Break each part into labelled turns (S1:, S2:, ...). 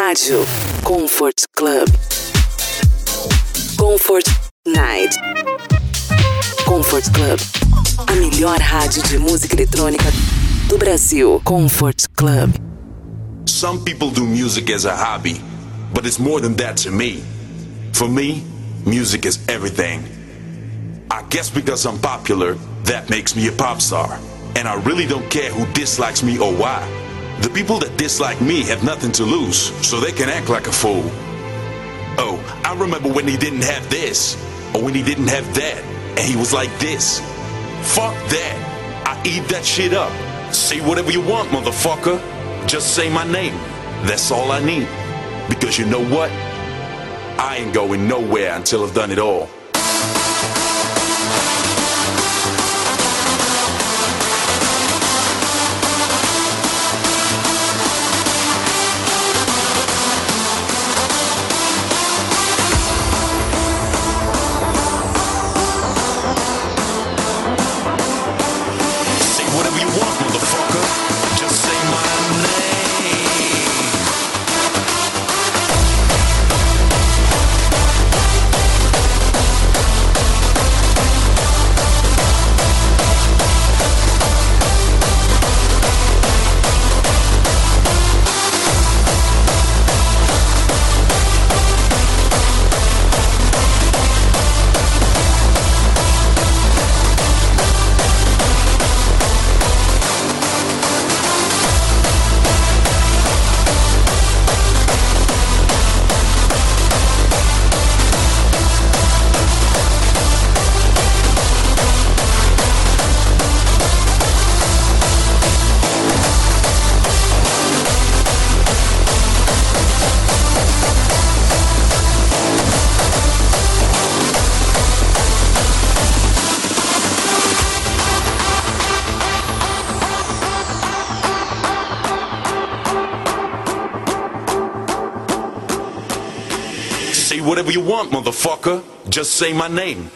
S1: Rádio Comfort Club. Comfort Night. Comfort Club. A melhor rádio de música eletrônica do Brasil. Comfort Club.
S2: Some people do music as a hobby, but it's more than that to me. For me, music is everything. I guess because I'm popular, that makes me a pop star. And I really don't care who dislikes me or why. The people that dislike me have nothing to lose, so they can act like a fool. Oh, I remember when he didn't have this, or when he didn't have that, and he was like this. Fuck that. I eat that shit up. Say whatever you want, motherfucker. Just say my name. That's all I need. Because you know what? I ain't going nowhere until I've done it all. You want, motherfucker. Just say my name.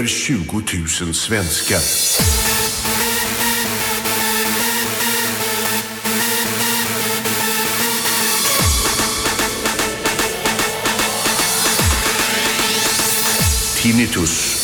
S3: Över 20 000 svenskar. Tinnitus.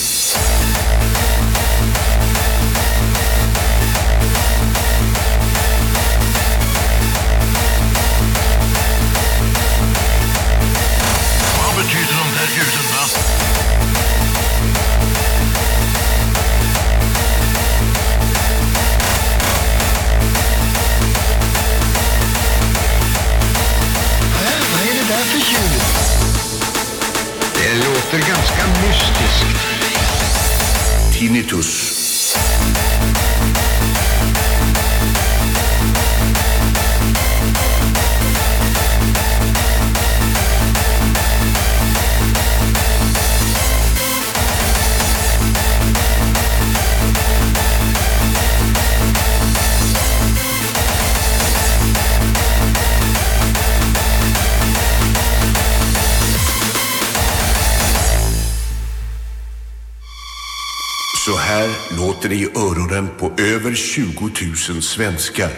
S3: Öronen på över 20 000 svenskar.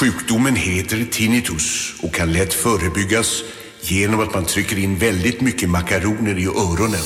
S3: Sjukdomen heter tinnitus och kan lätt förebyggas genom att man trycker in väldigt mycket makaroner i öronen.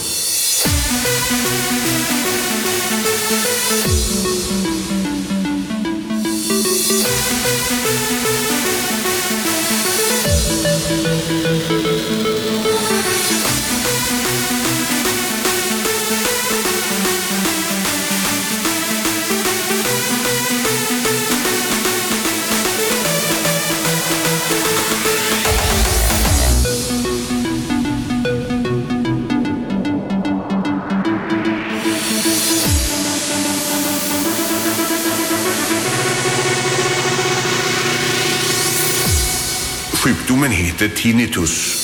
S3: Sjukdomen heter tinnitus.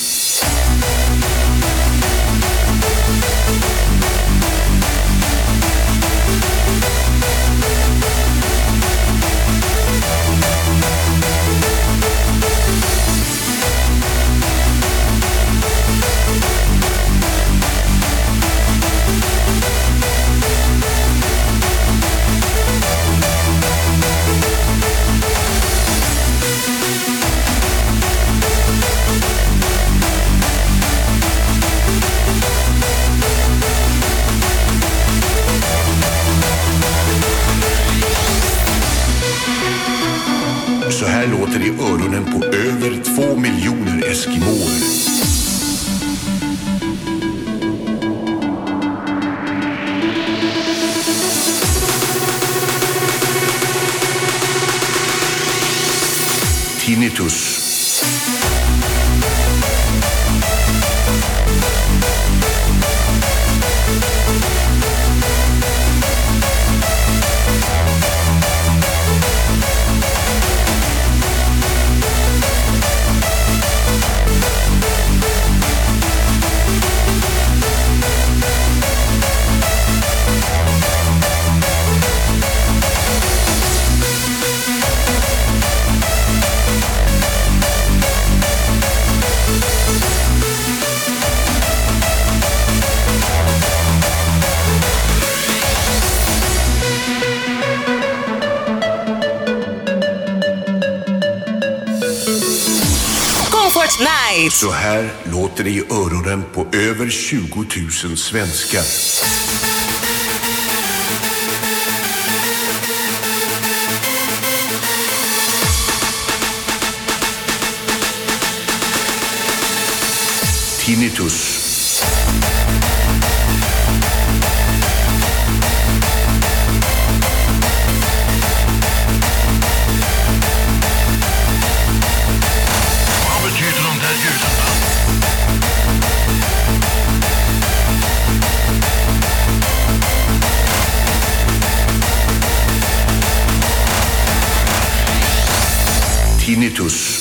S3: Så här låter det i öronen på över 20 000 svenskar. Tinnitus. Tinnitus.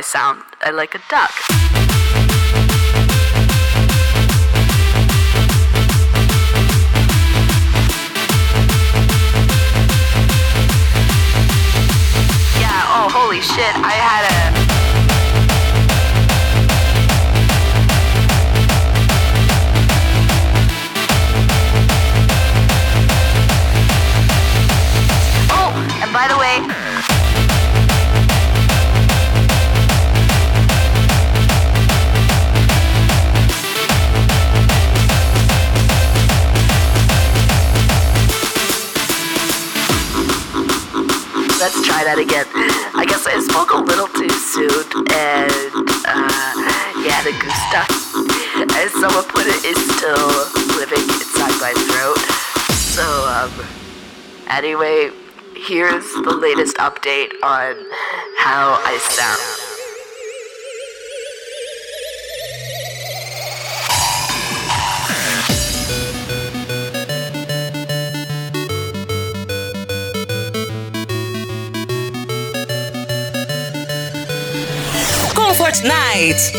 S4: I
S5: sound. I like a duck. Yeah, oh, holy shit, I had a. let's try that again. I guess I spoke a little too soon, and uh, yeah, the goose duck, as someone put it, is still living inside my throat. So, um, anyway, here's the latest update on how I sound.
S1: Comfort Night.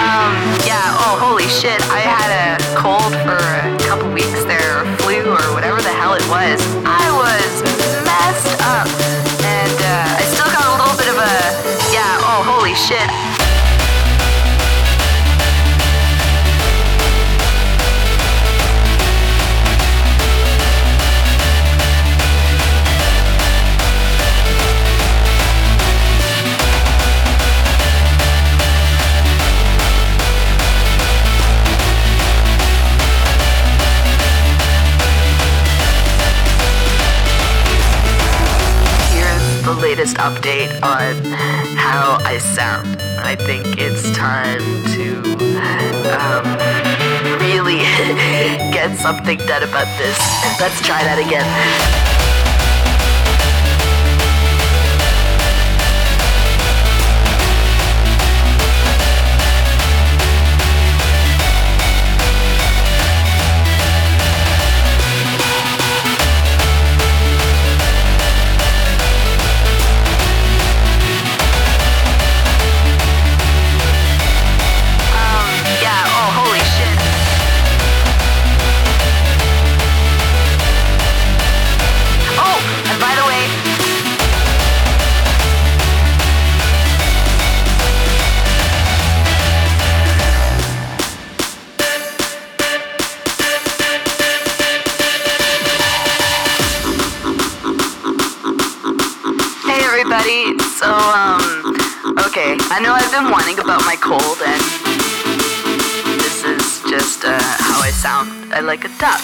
S5: Um, yeah, oh, holy shit. I had a cold for a couple weeks there, flu, or whatever the hell it was update on how I sound. I think it's time to um, really get something done about this. Let's try that again. I know whining about my cold and this is just uh, how I sound. I like a duck.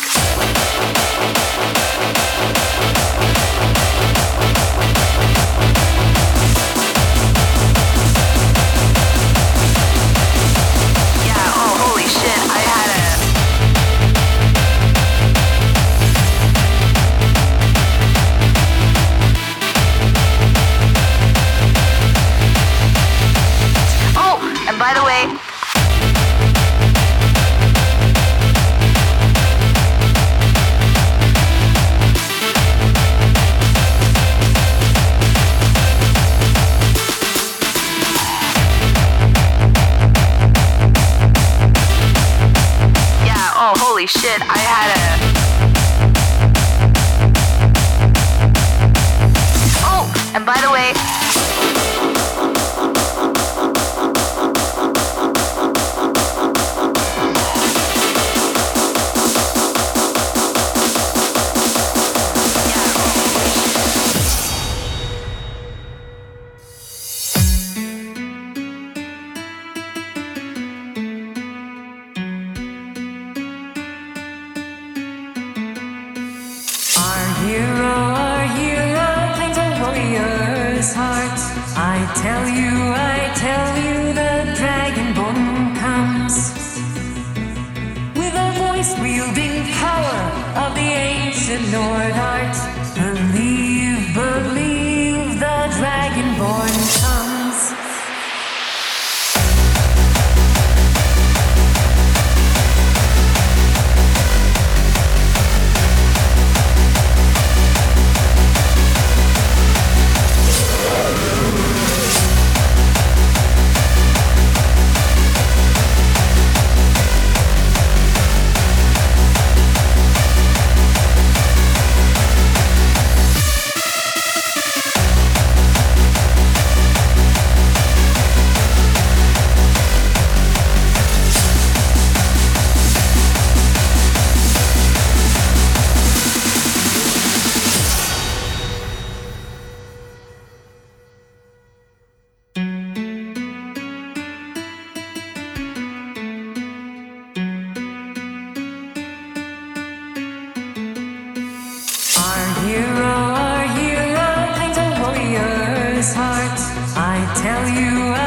S6: Heart. I tell you,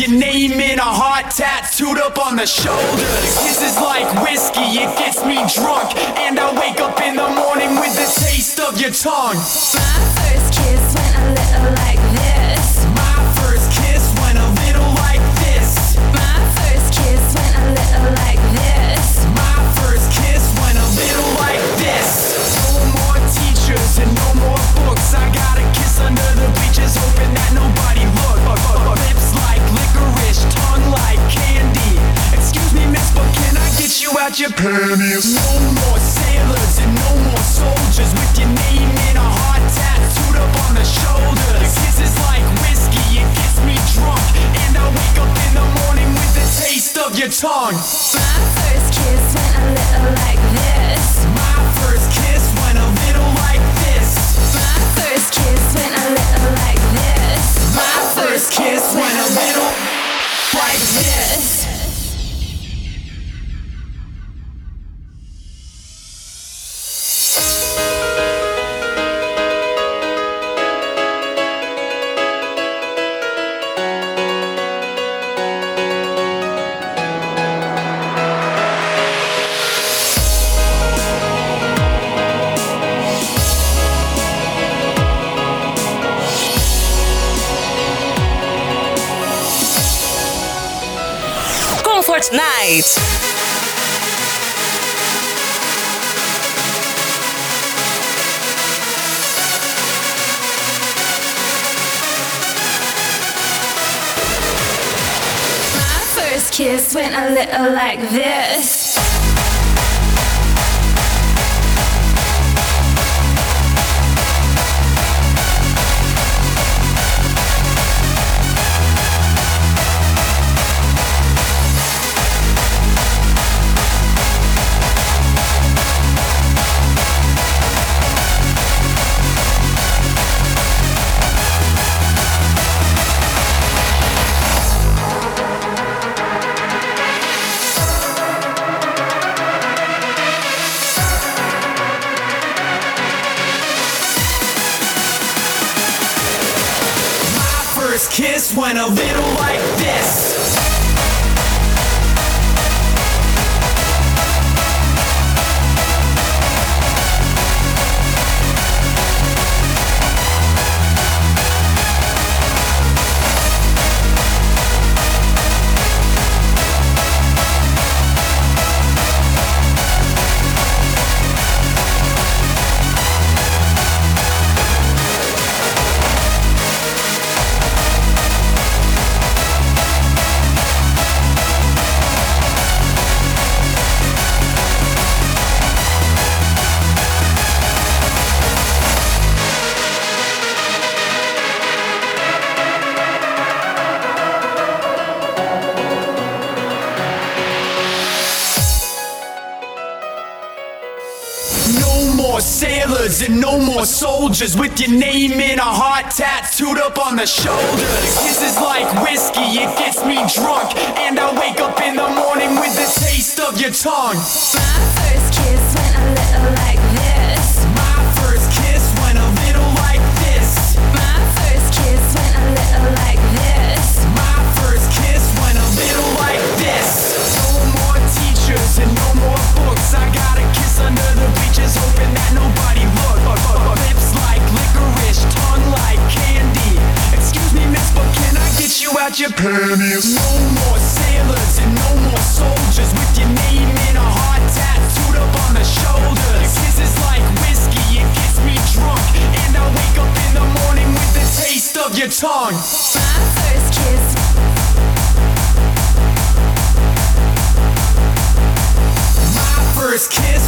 S4: your name in a heart tattooed up on the shoulders. Kisses like whiskey, it gets me drunk. And I wake up in the morning with the taste of your tongue.
S7: My first kiss went a little like
S4: out your panties? No more sailors and no more soldiers with your name in a heart tattooed up on the shoulders. Kisses like whiskey, it gets me drunk. And I wake up in the morning with the taste of your tongue.
S7: My first kiss went a little like this.
S4: My first kiss went a little like this.
S7: My first kiss went a little like this.
S4: My first kiss went a little like this.
S7: First kiss went a little like this.
S4: Soldiers with your name in a heart tattooed up on the shoulders. Kisses like whiskey, it gets me drunk. And I wake up in the morning with the taste of your tongue.
S7: My first kiss
S4: your panties? No more sailors and no more soldiers with your name in a heart tattooed up on the shoulders. Kisses like whiskey, it gets me drunk. And I wake up in the morning with the taste of your tongue.
S7: My first kiss.
S4: My first kiss.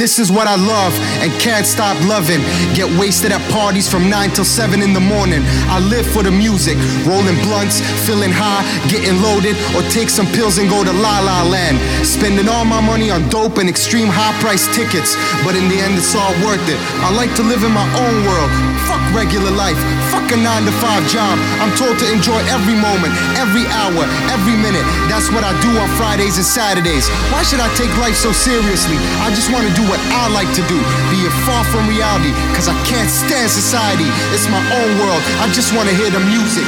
S4: This
S8: is
S9: what I love and can't stop loving. Get wasted at parties from 9 till 7 in the morning. I live for the music, rolling blunts, feeling high, getting loaded, or take some pills and go to La La Land. Spending all my money on dope and extreme high price tickets, but in the end, it's all worth it. I like to live in my own world. Fuck regular life, fuck a 9 to 5 job. I'm told to enjoy every moment, every hour, every minute. That's what I do on Fridays and Saturdays. Why should I take life so seriously? I just want to do what I like to do, be it far from reality, cause I can't stand society. It's my own world, I just wanna hear the music.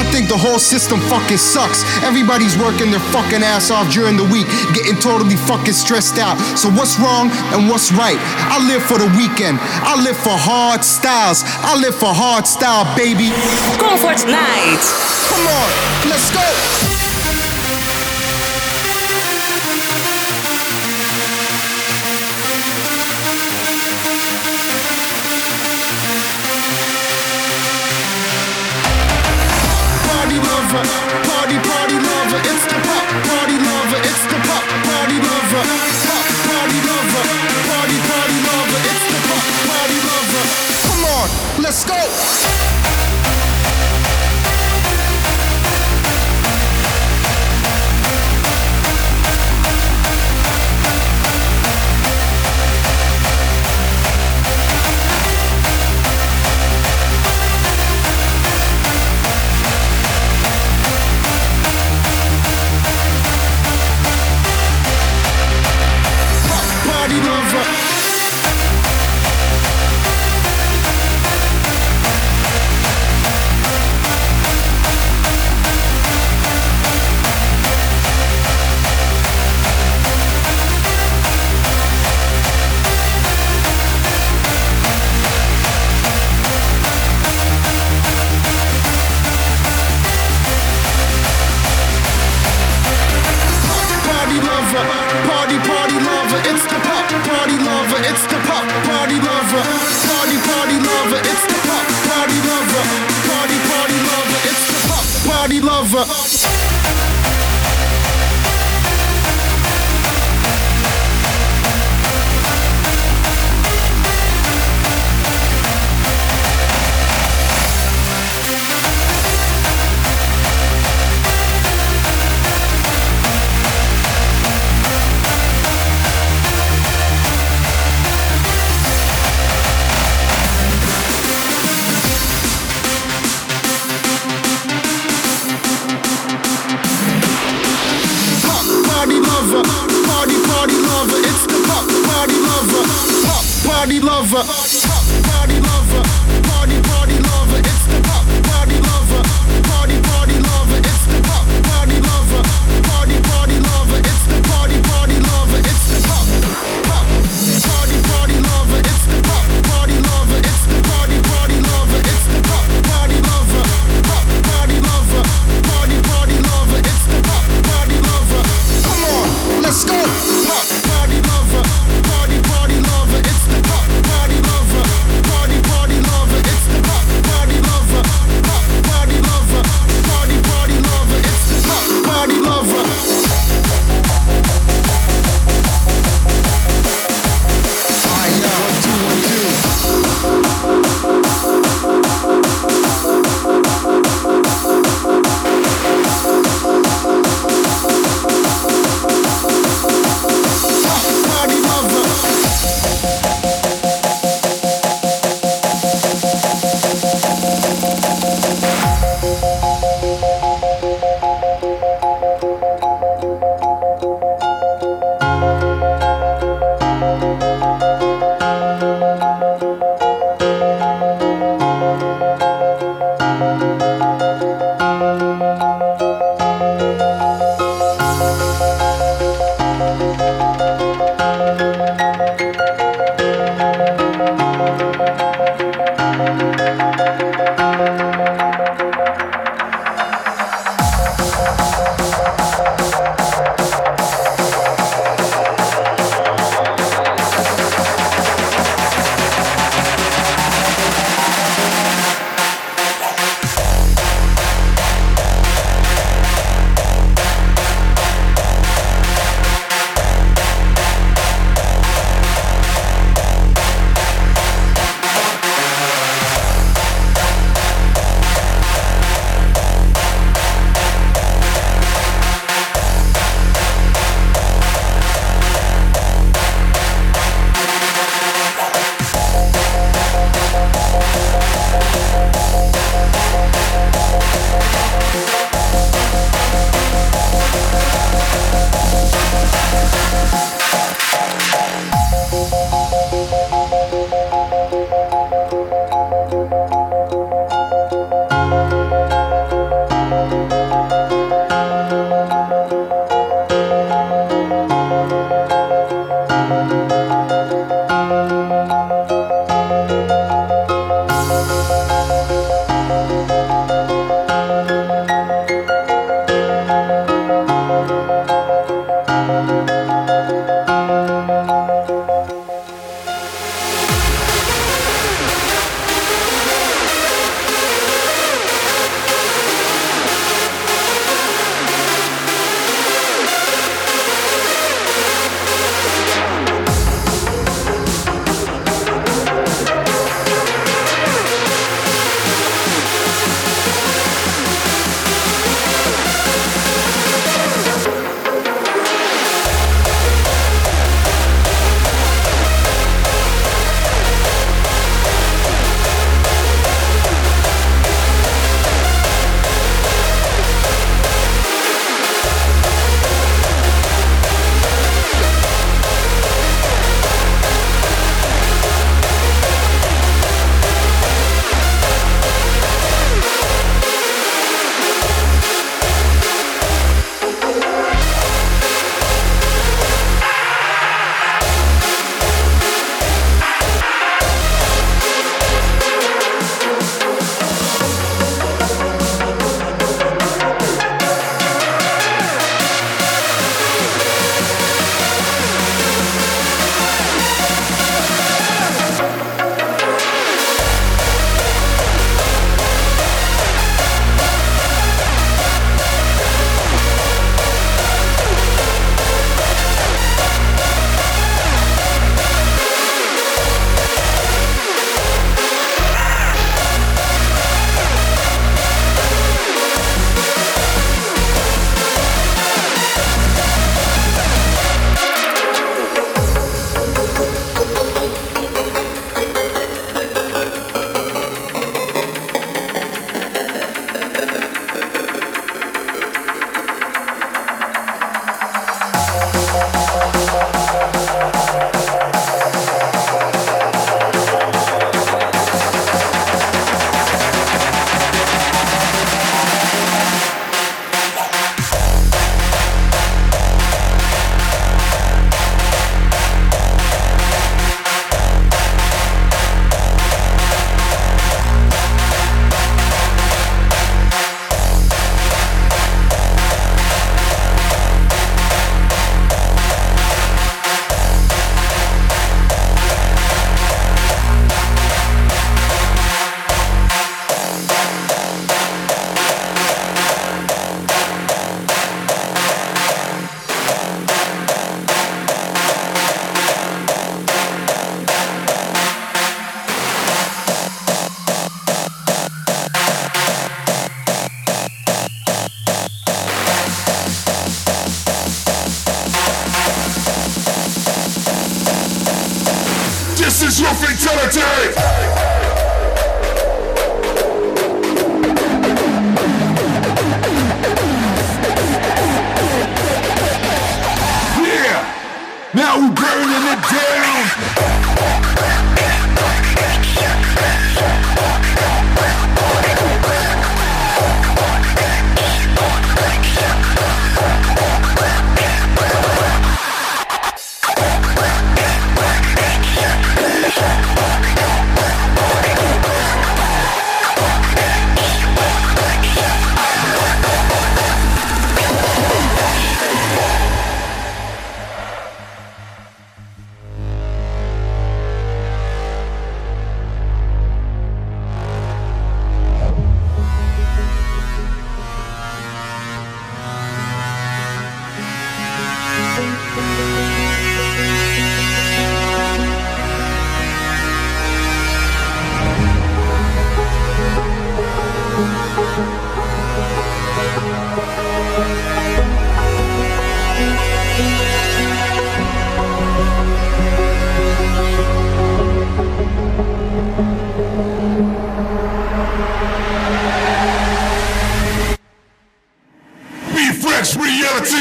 S9: I think the whole system fucking sucks. Everybody's working their fucking ass off during the week, getting totally fucking stressed out. So what's wrong and what's right? I live for the weekend. I live for hard styles. I live for hard style, baby.
S1: Comfort Night.
S9: Come on, let's go.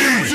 S10: Reality.